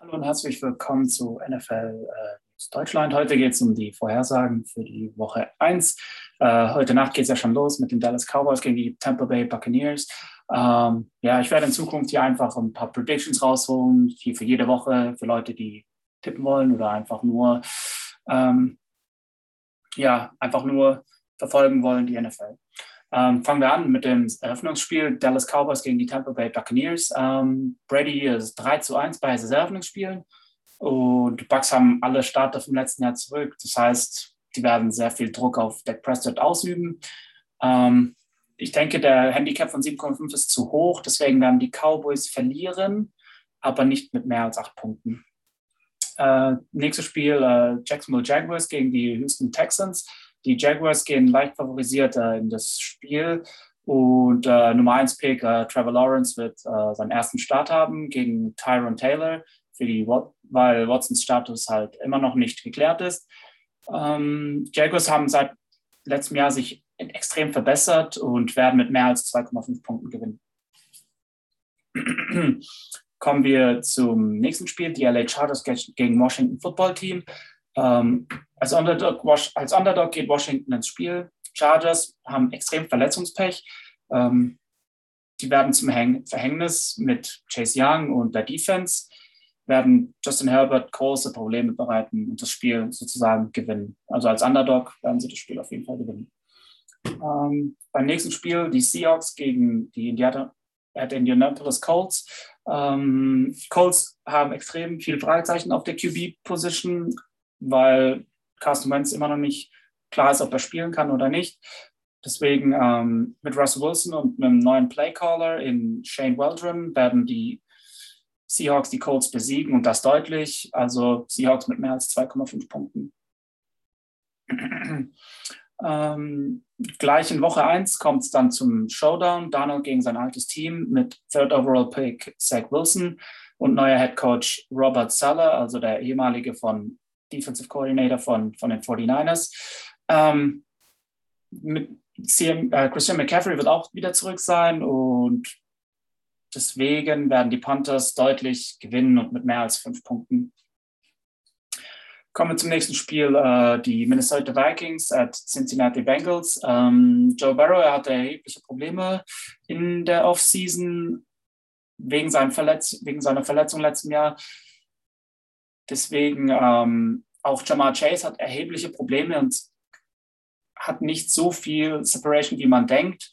Hallo und herzlich willkommen zu NFL äh, Deutschland. Heute geht es um die Vorhersagen für die Woche 1. Äh, heute Nacht geht es ja schon los mit den Dallas Cowboys gegen die Tampa Bay Buccaneers. Ähm, ja, ich werde in Zukunft hier einfach ein paar Predictions rausholen, hier für jede Woche, für Leute, die tippen wollen oder einfach nur, ähm, ja, einfach nur verfolgen wollen, die NFL. Ähm, fangen wir an mit dem Eröffnungsspiel Dallas Cowboys gegen die Tampa Bay Buccaneers. Ähm, Brady ist 3 zu 1 bei seinen Eröffnungsspielen und die Bucks haben alle Starter vom letzten Jahr zurück. Das heißt, die werden sehr viel Druck auf Dak Prescott ausüben. Ähm, ich denke, der Handicap von 7,5 ist zu hoch, deswegen werden die Cowboys verlieren, aber nicht mit mehr als acht Punkten. Äh, nächstes Spiel äh, Jacksonville Jaguars gegen die Houston Texans. Die Jaguars gehen leicht favorisiert äh, in das Spiel und äh, Nummer 1 Pick äh, Trevor Lawrence wird äh, seinen ersten Start haben gegen Tyron Taylor, für die, weil Watsons Status halt immer noch nicht geklärt ist. Ähm, Jaguars haben seit letztem Jahr sich extrem verbessert und werden mit mehr als 2,5 Punkten gewinnen. Kommen wir zum nächsten Spiel, die LA Chargers gegen Washington Football Team. Ähm, als, Underdog, als, Underdog, geht Washington ins Spiel. Chargers haben extrem Verletzungspech. Ähm, die werden zum Häng Verhängnis mit Chase Young und der Defense, werden Justin Herbert große Probleme bereiten und das Spiel sozusagen gewinnen. Also als Underdog werden sie das Spiel auf jeden Fall gewinnen. Ähm, beim nächsten Spiel die Seahawks gegen die Indiana, äh, Indianapolis Colts. Ähm, Colts haben extrem viele Fragezeichen auf der QB-Position, weil Carsten Wentz immer noch nicht klar ist, ob er spielen kann oder nicht. Deswegen ähm, mit Russ Wilson und einem neuen Playcaller in Shane Weldrum werden die Seahawks die Colts besiegen und das deutlich. Also Seahawks mit mehr als 2,5 Punkten. ähm, gleich in Woche 1 kommt es dann zum Showdown. Donald gegen sein altes Team mit Third Overall Pick Zach Wilson und neuer Head Coach Robert Seller, also der ehemalige von Defensive Coordinator von, von den 49ers. Ähm, mit CM, äh, Christian McCaffrey wird auch wieder zurück sein und deswegen werden die Panthers deutlich gewinnen und mit mehr als fünf Punkten. Kommen wir zum nächsten Spiel, äh, die Minnesota Vikings at Cincinnati Bengals. Ähm, Joe Barrow, er hatte erhebliche Probleme in der Offseason wegen, wegen seiner Verletzung letzten Jahr. Deswegen ähm, auch Jamar Chase hat erhebliche Probleme und hat nicht so viel Separation, wie man denkt,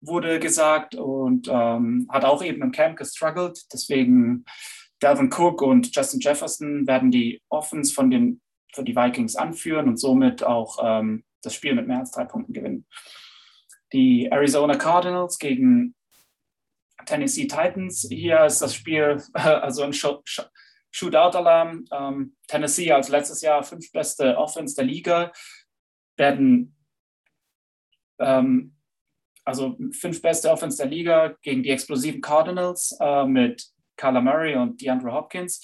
wurde gesagt und ähm, hat auch eben im Camp gestruggelt. Deswegen Dalvin Cook und Justin Jefferson werden die Offens von den für die Vikings anführen und somit auch ähm, das Spiel mit mehr als drei Punkten gewinnen. Die Arizona Cardinals gegen Tennessee Titans. Hier ist das Spiel also ein Shootout-Alarm. Ähm, Tennessee als letztes Jahr fünf beste Offense der Liga werden ähm, also fünf beste Offense der Liga gegen die explosiven Cardinals äh, mit Kyler Murray und DeAndre Hopkins.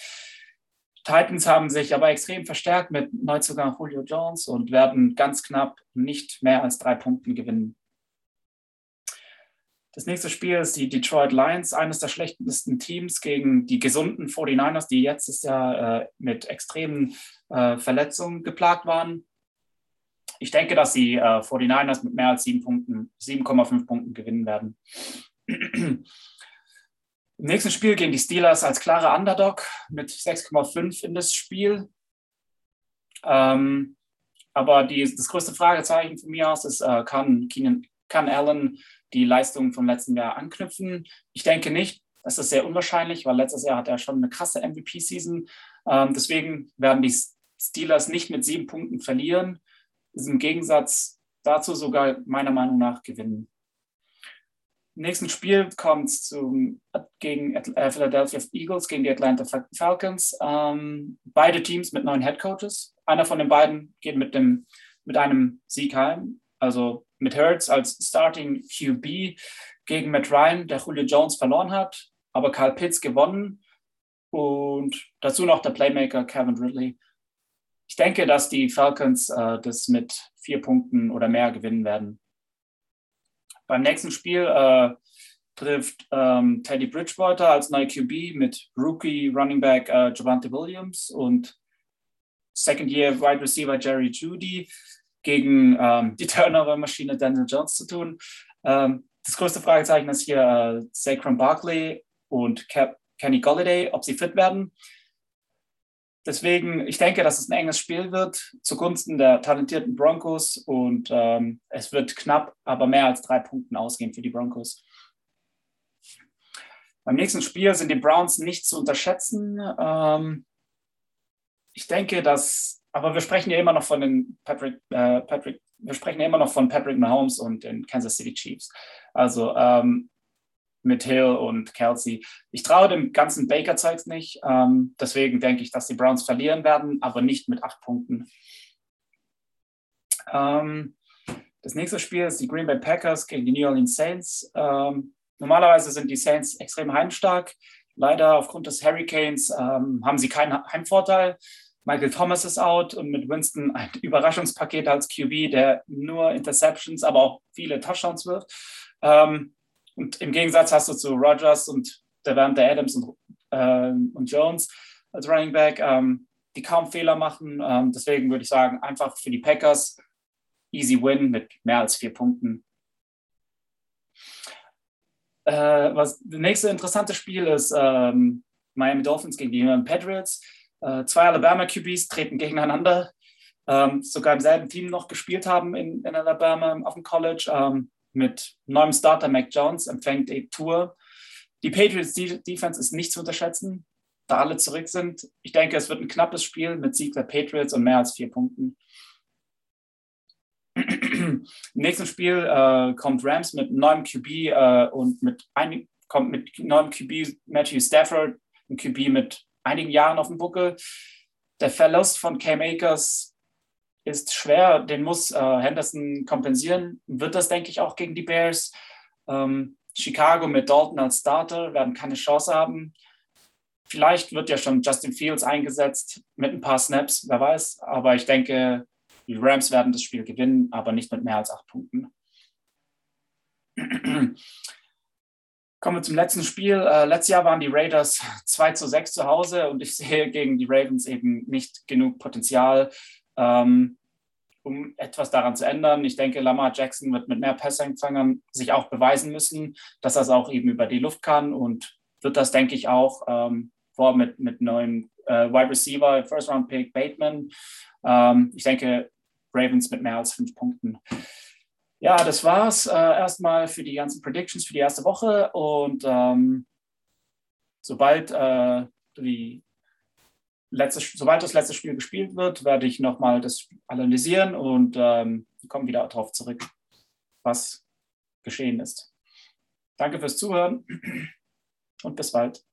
Titans haben sich aber extrem verstärkt mit Neuzugang Julio Jones und werden ganz knapp nicht mehr als drei Punkten gewinnen. Das nächste Spiel ist die Detroit Lions, eines der schlechtesten Teams gegen die gesunden 49ers, die jetzt Jahr äh, mit extremen äh, Verletzungen geplagt waren. Ich denke, dass die äh, 49ers mit mehr als 7 Punkten, 7,5 Punkten gewinnen werden. Im nächsten Spiel gehen die Steelers als klare Underdog mit 6,5 in das Spiel. Ähm, aber die, das größte Fragezeichen von mir aus ist, äh, kann, Keenan, kann Allen die Leistungen vom letzten Jahr anknüpfen. Ich denke nicht. Das ist sehr unwahrscheinlich, weil letztes Jahr hat er schon eine krasse MVP-Season. Ähm, deswegen werden die Steelers nicht mit sieben Punkten verlieren. Ist im Gegensatz dazu sogar meiner Meinung nach gewinnen. Im nächsten Spiel kommt es gegen äh, Philadelphia Eagles gegen die Atlanta Falcons. Ähm, beide Teams mit neuen Head Coaches. Einer von den beiden geht mit, dem, mit einem Sieg heim. Also mit Hurts als Starting QB gegen Matt Ryan, der Julio Jones verloren hat, aber Karl Pitts gewonnen und dazu noch der Playmaker Kevin Ridley. Ich denke, dass die Falcons äh, das mit vier Punkten oder mehr gewinnen werden. Beim nächsten Spiel, äh, trifft ähm, Teddy Bridgewater als neue QB mit Rookie Running Back äh, Javante Williams und Second Year Wide Receiver Jerry Judy gegen ähm, die Turnover-Maschine Daniel Jones zu tun. Ähm, das größte Fragezeichen ist hier äh, Saquon Barkley und Cap Kenny Golladay, ob sie fit werden. Deswegen, ich denke, dass es ein enges Spiel wird zugunsten der talentierten Broncos und ähm, es wird knapp, aber mehr als drei Punkten ausgehen für die Broncos. Beim nächsten Spiel sind die Browns nicht zu unterschätzen. Ähm, ich denke, dass, aber wir sprechen ja immer noch von den Patrick, äh, Patrick, wir sprechen ja immer noch von Patrick Mahomes und den Kansas City Chiefs. Also ähm, mit Hill und Kelsey. Ich traue dem ganzen Baker-Zeugs nicht. Ähm, deswegen denke ich, dass die Browns verlieren werden, aber nicht mit acht Punkten. Ähm, das nächste Spiel ist die Green Bay Packers gegen die New Orleans Saints. Ähm, normalerweise sind die Saints extrem heimstark. Leider aufgrund des Hurricanes ähm, haben sie keinen Heimvorteil. Michael Thomas ist out und mit Winston ein Überraschungspaket als QB, der nur Interceptions, aber auch viele Touchdowns wirft. Ähm, und im Gegensatz hast du zu Rogers und Devante Adams und, äh, und Jones als Running Back, ähm, die kaum Fehler machen. Ähm, deswegen würde ich sagen, einfach für die Packers easy win mit mehr als vier Punkten. Äh, was das nächste interessante Spiel ist ähm, Miami Dolphins gegen die Patriots. Äh, zwei Alabama QBs treten gegeneinander, ähm, sogar im selben Team noch gespielt haben in, in Alabama auf dem College. Ähm, mit neuem Starter Mac Jones empfängt die Tour. Die Patriots Defense ist nicht zu unterschätzen, da alle zurück sind. Ich denke, es wird ein knappes Spiel mit Sieg der Patriots und mehr als vier Punkten. Im nächsten Spiel äh, kommt Rams mit neuem QB äh, und mit ein, kommt mit neuem QB Matthew Stafford, ein QB mit einigen Jahren auf dem Buckel. Der Verlust von Cam Akers ist schwer, den muss äh, Henderson kompensieren. Wird das, denke ich, auch gegen die Bears. Ähm, Chicago mit Dalton als Starter werden keine Chance haben. Vielleicht wird ja schon Justin Fields eingesetzt mit ein paar Snaps, wer weiß. Aber ich denke, die Rams werden das Spiel gewinnen, aber nicht mit mehr als acht Punkten. Kommen wir zum letzten Spiel. Äh, letztes Jahr waren die Raiders 2 zu 6 zu Hause und ich sehe gegen die Ravens eben nicht genug Potenzial, ähm, um etwas daran zu ändern. Ich denke, Lamar Jackson wird mit mehr Passempfängern sich auch beweisen müssen, dass er es auch eben über die Luft kann und wird das, denke ich, auch ähm, vor mit, mit neuem äh, Wide Receiver, First Round Pick Bateman. Ähm, ich denke, Ravens mit mehr als fünf Punkten. Ja, das war's äh, erstmal für die ganzen Predictions für die erste Woche und ähm, sobald äh, die letzte, sobald das letzte Spiel gespielt wird, werde ich nochmal das analysieren und ähm, komme wieder darauf zurück, was geschehen ist. Danke fürs Zuhören und bis bald.